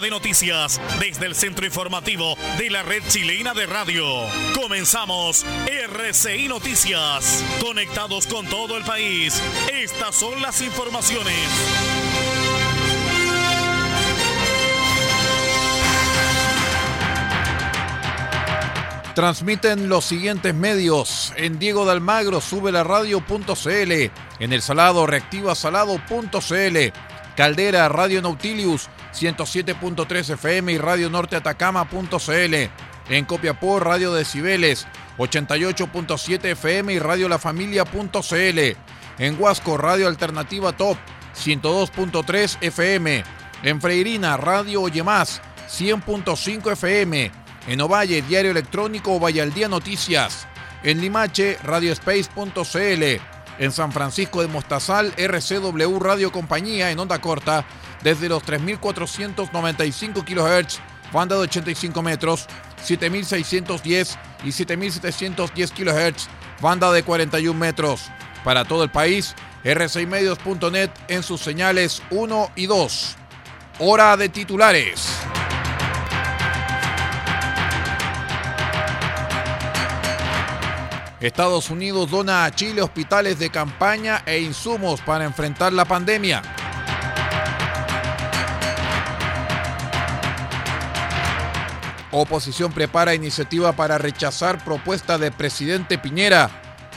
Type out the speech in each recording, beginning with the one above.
De noticias desde el centro informativo de la red chilena de radio. Comenzamos RCI Noticias. Conectados con todo el país. Estas son las informaciones. Transmiten los siguientes medios. En Diego de Almagro sube la radio.cl. En El Salado reactiva salado.cl. Caldera Radio Nautilius 107.3 FM y Radio Norte Atacama.cl. En Copiapó Radio Decibeles 88.7 FM y Radio La Familia.cl. En Huasco Radio Alternativa Top 102.3 FM. En Freirina Radio Oye Más 100.5 FM. En Ovalle Diario Electrónico Ovalle al Noticias. En Limache Radiospace.cl. En San Francisco de Mostazal RCW Radio Compañía en onda corta desde los 3.495 kHz, banda de 85 metros, 7.610 y 7.710 kHz, banda de 41 metros. Para todo el país, r6medios.net en sus señales 1 y 2. Hora de titulares. Estados Unidos dona a Chile hospitales de campaña e insumos para enfrentar la pandemia. Oposición prepara iniciativa para rechazar propuesta de presidente Piñera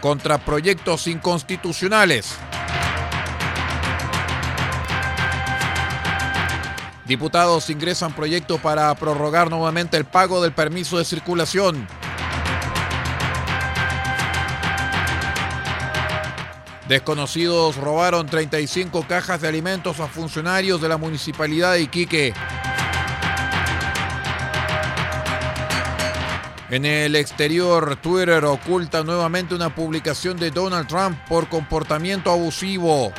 contra proyectos inconstitucionales. Diputados ingresan proyecto para prorrogar nuevamente el pago del permiso de circulación. Desconocidos robaron 35 cajas de alimentos a funcionarios de la municipalidad de Iquique. En el exterior, Twitter oculta nuevamente una publicación de Donald Trump por comportamiento abusivo.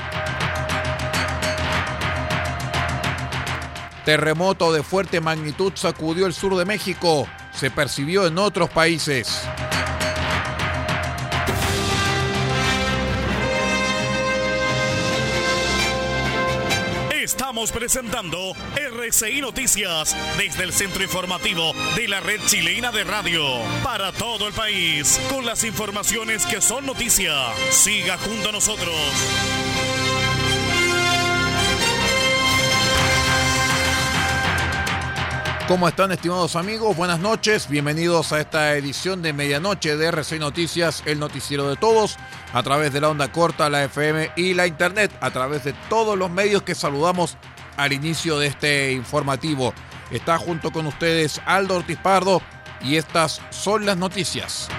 Terremoto de fuerte magnitud sacudió el sur de México. Se percibió en otros países. Estamos presentando RCI Noticias desde el centro informativo de la red chilena de radio para todo el país con las informaciones que son noticia. Siga junto a nosotros. ¿Cómo están estimados amigos? Buenas noches, bienvenidos a esta edición de medianoche de RCI Noticias, el noticiero de todos, a través de la onda corta, la FM y la internet, a través de todos los medios que saludamos al inicio de este informativo. Está junto con ustedes Aldo Ortiz Pardo y estas son las noticias.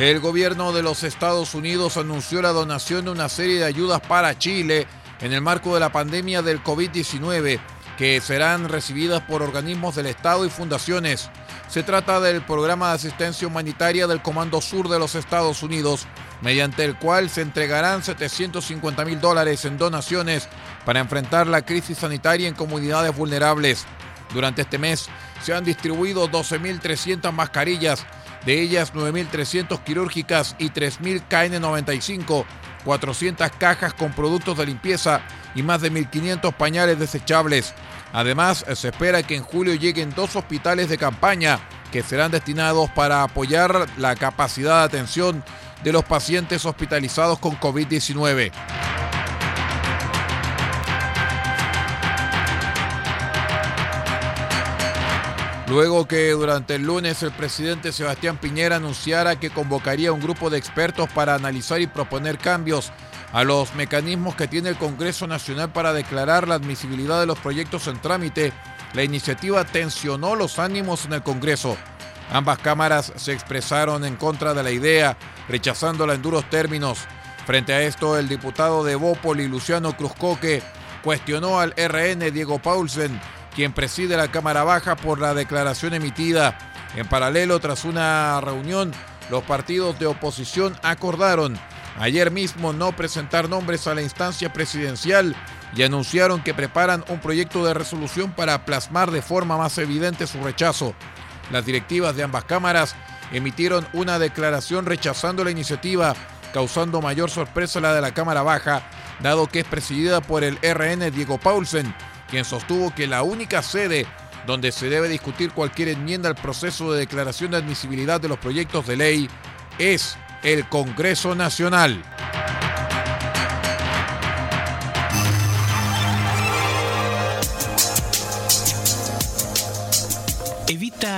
El gobierno de los Estados Unidos anunció la donación de una serie de ayudas para Chile en el marco de la pandemia del COVID-19, que serán recibidas por organismos del Estado y fundaciones. Se trata del programa de asistencia humanitaria del Comando Sur de los Estados Unidos, mediante el cual se entregarán 750 mil dólares en donaciones para enfrentar la crisis sanitaria en comunidades vulnerables. Durante este mes se han distribuido 12.300 mascarillas, de ellas 9.300 quirúrgicas y 3.000 KN95 400 cajas con productos de limpieza y más de 1.500 pañales desechables. Además, se espera que en julio lleguen dos hospitales de campaña que serán destinados para apoyar la capacidad de atención de los pacientes hospitalizados con COVID-19. Luego que durante el lunes el presidente Sebastián Piñera anunciara que convocaría un grupo de expertos para analizar y proponer cambios a los mecanismos que tiene el Congreso Nacional para declarar la admisibilidad de los proyectos en trámite, la iniciativa tensionó los ánimos en el Congreso. Ambas cámaras se expresaron en contra de la idea, rechazándola en duros términos. Frente a esto, el diputado de Bópoli, Luciano Cruzcoque, cuestionó al RN Diego Paulsen, quien preside la Cámara Baja por la declaración emitida. En paralelo, tras una reunión, los partidos de oposición acordaron ayer mismo no presentar nombres a la instancia presidencial y anunciaron que preparan un proyecto de resolución para plasmar de forma más evidente su rechazo. Las directivas de ambas cámaras emitieron una declaración rechazando la iniciativa, causando mayor sorpresa la de la Cámara Baja, dado que es presidida por el RN Diego Paulsen, quien sostuvo que la única sede donde se debe discutir cualquier enmienda al proceso de declaración de admisibilidad de los proyectos de ley es el Congreso Nacional.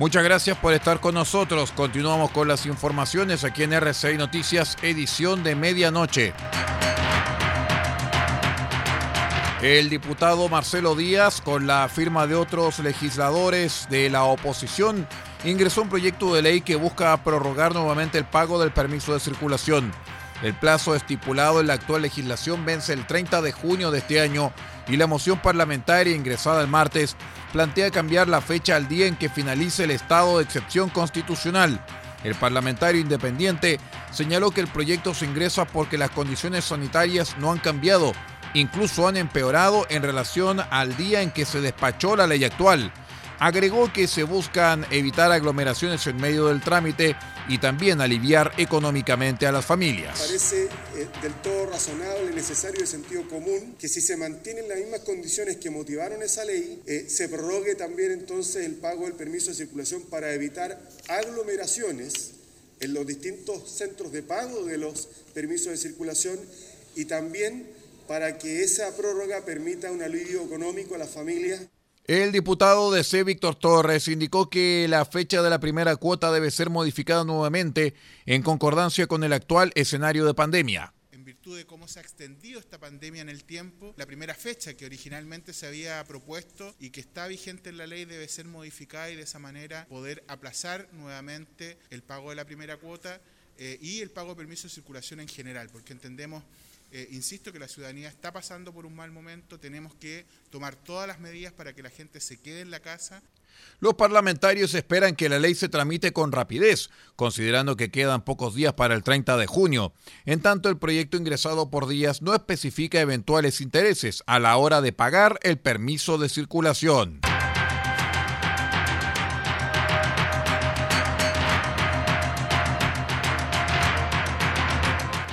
Muchas gracias por estar con nosotros. Continuamos con las informaciones aquí en RCI Noticias, edición de medianoche. El diputado Marcelo Díaz, con la firma de otros legisladores de la oposición, ingresó un proyecto de ley que busca prorrogar nuevamente el pago del permiso de circulación. El plazo estipulado en la actual legislación vence el 30 de junio de este año y la moción parlamentaria ingresada el martes plantea cambiar la fecha al día en que finalice el estado de excepción constitucional. El parlamentario independiente señaló que el proyecto se ingresa porque las condiciones sanitarias no han cambiado incluso han empeorado en relación al día en que se despachó la ley actual. Agregó que se buscan evitar aglomeraciones en medio del trámite y también aliviar económicamente a las familias. Parece eh, del todo razonable, necesario y sentido común que si se mantienen las mismas condiciones que motivaron esa ley, eh, se prorrogue también entonces el pago del permiso de circulación para evitar aglomeraciones en los distintos centros de pago de los permisos de circulación y también para que esa prórroga permita un alivio económico a las familias. El diputado de C. Víctor Torres indicó que la fecha de la primera cuota debe ser modificada nuevamente en concordancia con el actual escenario de pandemia. En virtud de cómo se ha extendido esta pandemia en el tiempo, la primera fecha que originalmente se había propuesto y que está vigente en la ley debe ser modificada y de esa manera poder aplazar nuevamente el pago de la primera cuota eh, y el pago de permiso de circulación en general, porque entendemos eh, insisto que la ciudadanía está pasando por un mal momento, tenemos que tomar todas las medidas para que la gente se quede en la casa. Los parlamentarios esperan que la ley se tramite con rapidez, considerando que quedan pocos días para el 30 de junio. En tanto, el proyecto ingresado por días no especifica eventuales intereses a la hora de pagar el permiso de circulación.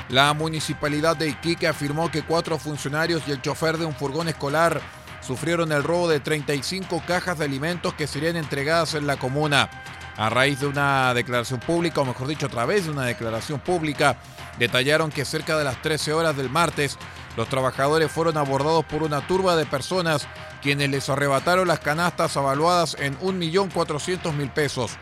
La municipalidad de Iquique afirmó que cuatro funcionarios y el chofer de un furgón escolar sufrieron el robo de 35 cajas de alimentos que serían entregadas en la comuna. A raíz de una declaración pública, o mejor dicho, a través de una declaración pública, detallaron que cerca de las 13 horas del martes, los trabajadores fueron abordados por una turba de personas quienes les arrebataron las canastas avaluadas en 1.400.000 pesos.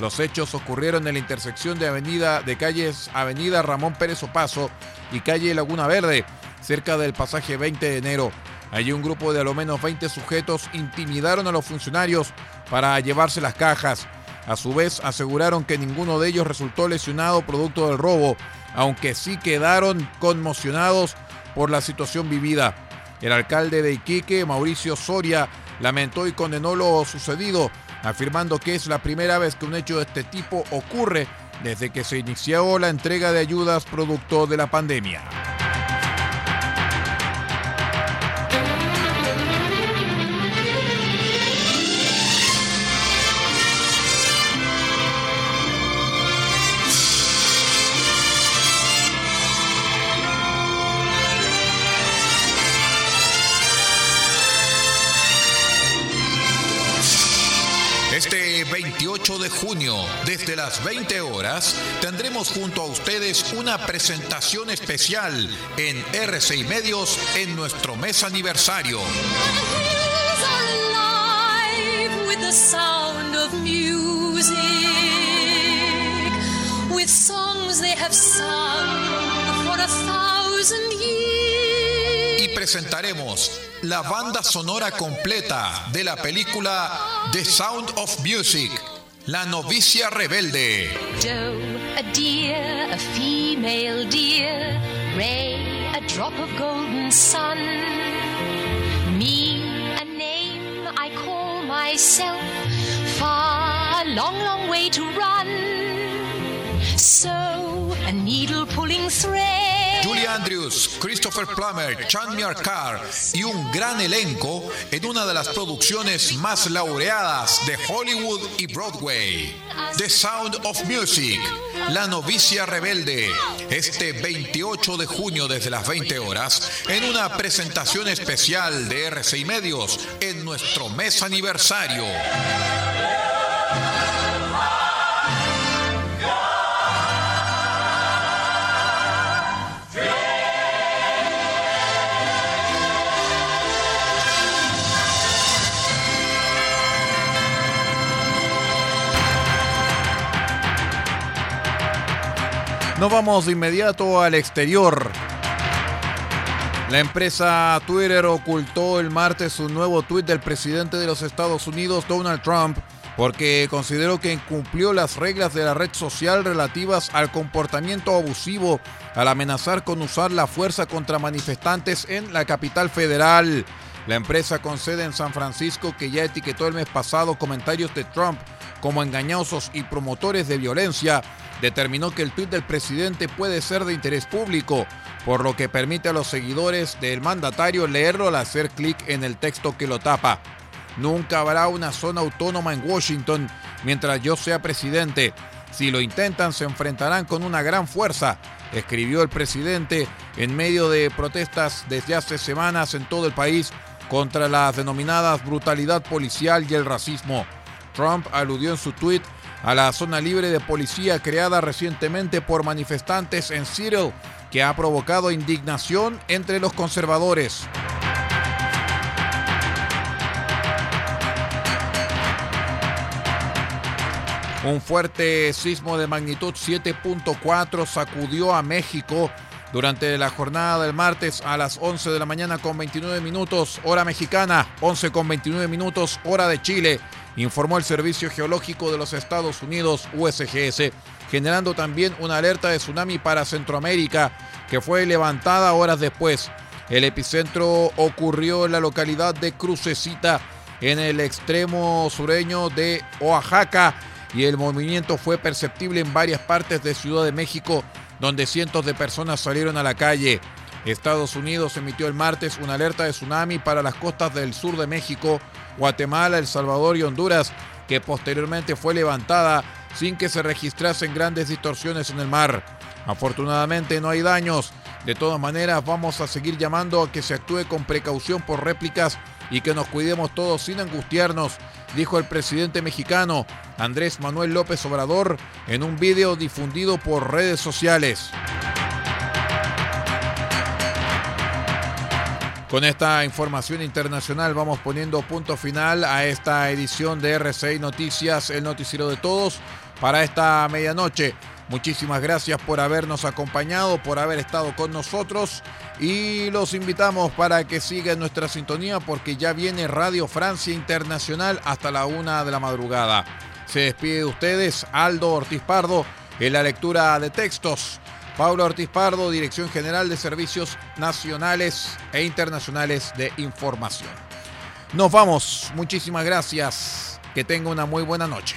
Los hechos ocurrieron en la intersección de avenida de calles Avenida Ramón Pérez Opaso y calle Laguna Verde, cerca del pasaje 20 de enero. Allí un grupo de a lo menos 20 sujetos intimidaron a los funcionarios para llevarse las cajas. A su vez aseguraron que ninguno de ellos resultó lesionado producto del robo, aunque sí quedaron conmocionados por la situación vivida. El alcalde de Iquique, Mauricio Soria, lamentó y condenó lo sucedido afirmando que es la primera vez que un hecho de este tipo ocurre desde que se inició la entrega de ayudas producto de la pandemia. Junio, desde las 20 horas, tendremos junto a ustedes una presentación especial en RCI Medios en nuestro mes aniversario. Y presentaremos la banda sonora completa de la película The Sound of Music, La novicia rebelde. Doe, a deer, a female deer, Ray, a drop of golden sun. Me, a name I call myself, far, long, long way to run. So, a needle pulling thread. Julie Andrews, Christopher Plummer, Chan Carr y un gran elenco en una de las producciones más laureadas de Hollywood y Broadway. The Sound of Music, La novicia rebelde, este 28 de junio desde las 20 horas, en una presentación especial de RCI Medios en nuestro mes aniversario. Nos vamos de inmediato al exterior. La empresa Twitter ocultó el martes un nuevo tuit del presidente de los Estados Unidos, Donald Trump, porque consideró que incumplió las reglas de la red social relativas al comportamiento abusivo al amenazar con usar la fuerza contra manifestantes en la capital federal. La empresa con sede en San Francisco, que ya etiquetó el mes pasado comentarios de Trump como engañosos y promotores de violencia, determinó que el tuit del presidente puede ser de interés público, por lo que permite a los seguidores del mandatario leerlo al hacer clic en el texto que lo tapa. Nunca habrá una zona autónoma en Washington mientras yo sea presidente. Si lo intentan se enfrentarán con una gran fuerza, escribió el presidente en medio de protestas desde hace semanas en todo el país contra las denominadas brutalidad policial y el racismo. Trump aludió en su tuit a la zona libre de policía creada recientemente por manifestantes en Seattle, que ha provocado indignación entre los conservadores. Un fuerte sismo de magnitud 7.4 sacudió a México durante la jornada del martes a las 11 de la mañana con 29 minutos, hora mexicana, 11 con 29 minutos, hora de Chile informó el Servicio Geológico de los Estados Unidos, USGS, generando también una alerta de tsunami para Centroamérica, que fue levantada horas después. El epicentro ocurrió en la localidad de Crucecita, en el extremo sureño de Oaxaca, y el movimiento fue perceptible en varias partes de Ciudad de México, donde cientos de personas salieron a la calle. Estados Unidos emitió el martes una alerta de tsunami para las costas del sur de México, Guatemala, El Salvador y Honduras, que posteriormente fue levantada sin que se registrasen grandes distorsiones en el mar. Afortunadamente no hay daños. De todas maneras, vamos a seguir llamando a que se actúe con precaución por réplicas y que nos cuidemos todos sin angustiarnos, dijo el presidente mexicano Andrés Manuel López Obrador en un video difundido por redes sociales. Con esta información internacional vamos poniendo punto final a esta edición de RCI Noticias, el noticiero de todos, para esta medianoche. Muchísimas gracias por habernos acompañado, por haber estado con nosotros y los invitamos para que sigan nuestra sintonía porque ya viene Radio Francia Internacional hasta la una de la madrugada. Se despide de ustedes Aldo Ortiz Pardo en la lectura de textos. Pablo Ortiz Pardo, Dirección General de Servicios Nacionales e Internacionales de Información. Nos vamos, muchísimas gracias, que tenga una muy buena noche.